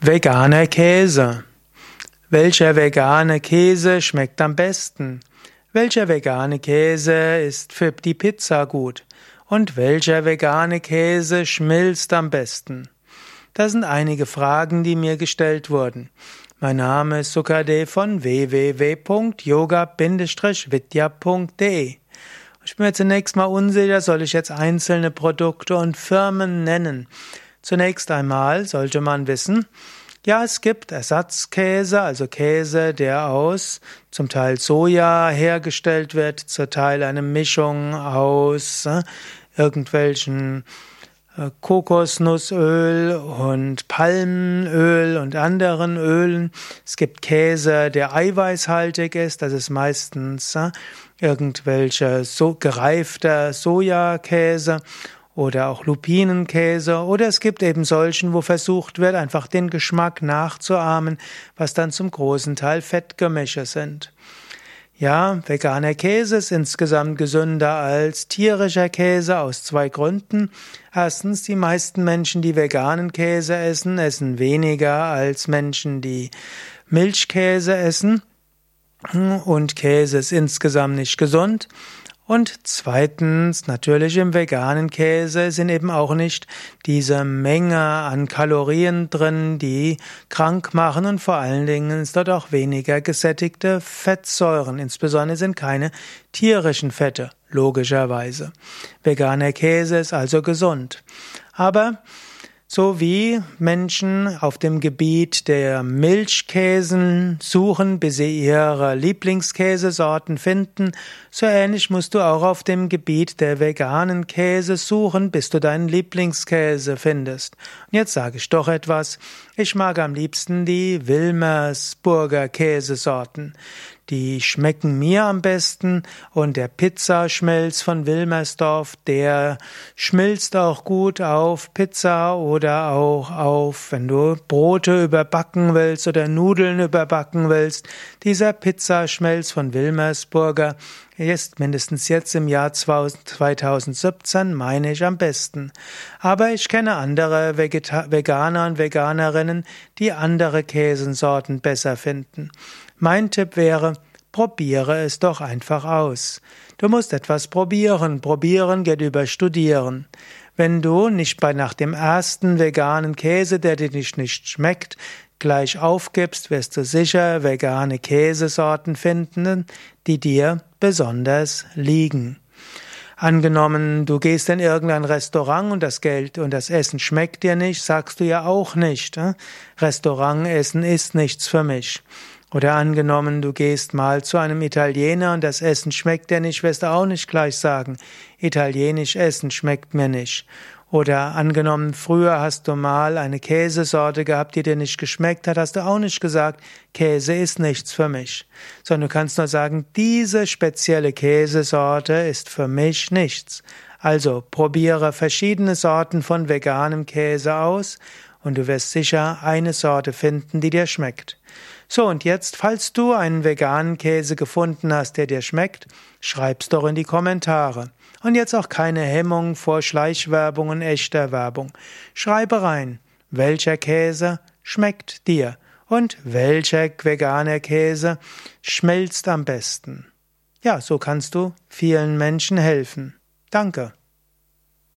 Veganer Käse. Welcher vegane Käse schmeckt am besten? Welcher vegane Käse ist für die Pizza gut? Und welcher vegane Käse schmilzt am besten? Das sind einige Fragen, die mir gestellt wurden. Mein Name ist Sukade von www.yoga-vidya.de. Ich bin mir zunächst mal unsicher, soll ich jetzt einzelne Produkte und Firmen nennen? Zunächst einmal sollte man wissen, ja, es gibt Ersatzkäse, also Käse, der aus zum Teil Soja hergestellt wird, zum Teil eine Mischung aus äh, irgendwelchen äh, Kokosnussöl und Palmenöl und anderen Ölen. Es gibt Käse, der eiweißhaltig ist, das ist meistens äh, irgendwelcher so gereifter Sojakäse oder auch Lupinenkäse oder es gibt eben solchen, wo versucht wird, einfach den Geschmack nachzuahmen, was dann zum großen Teil Fettgemische sind. Ja, veganer Käse ist insgesamt gesünder als tierischer Käse aus zwei Gründen. Erstens, die meisten Menschen, die veganen Käse essen, essen weniger als Menschen, die Milchkäse essen. Und Käse ist insgesamt nicht gesund. Und zweitens, natürlich im veganen Käse sind eben auch nicht diese Menge an Kalorien drin, die krank machen und vor allen Dingen ist dort auch weniger gesättigte Fettsäuren. Insbesondere sind keine tierischen Fette, logischerweise. Veganer Käse ist also gesund. Aber so wie Menschen auf dem Gebiet der Milchkäsen suchen, bis sie ihre Lieblingskäsesorten finden, so ähnlich musst du auch auf dem Gebiet der veganen Käse suchen, bis du deinen Lieblingskäse findest. Und jetzt sage ich doch etwas. Ich mag am liebsten die Wilmersburger Käsesorten. Die schmecken mir am besten und der Pizzaschmelz von Wilmersdorf, der schmilzt auch gut auf Pizza oder auch auf, wenn du Brote überbacken willst oder Nudeln überbacken willst. Dieser Pizzaschmelz von Wilmersburger ist mindestens jetzt im Jahr 2017, meine ich, am besten. Aber ich kenne andere Vegeta Veganer und Veganerinnen, die andere Käsensorten besser finden. Mein Tipp wäre, probiere es doch einfach aus. Du musst etwas probieren. Probieren geht über Studieren. Wenn du nicht bei nach dem ersten veganen Käse, der dir nicht, nicht schmeckt, gleich aufgibst, wirst du sicher vegane Käsesorten finden, die dir besonders liegen. Angenommen, du gehst in irgendein Restaurant und das Geld und das Essen schmeckt dir nicht, sagst du ja auch nicht. Äh? Restaurantessen ist nichts für mich. Oder angenommen, du gehst mal zu einem Italiener und das Essen schmeckt dir nicht, wirst du auch nicht gleich sagen, italienisch Essen schmeckt mir nicht. Oder angenommen, früher hast du mal eine Käsesorte gehabt, die dir nicht geschmeckt hat, hast du auch nicht gesagt, Käse ist nichts für mich. Sondern du kannst nur sagen, diese spezielle Käsesorte ist für mich nichts. Also probiere verschiedene Sorten von veganem Käse aus und du wirst sicher eine Sorte finden, die dir schmeckt. So, und jetzt, falls du einen veganen Käse gefunden hast, der dir schmeckt, schreib's doch in die Kommentare. Und jetzt auch keine Hemmung vor Schleichwerbung und echter Werbung. Schreibe rein, welcher Käse schmeckt dir und welcher veganer Käse schmelzt am besten. Ja, so kannst du vielen Menschen helfen. Danke.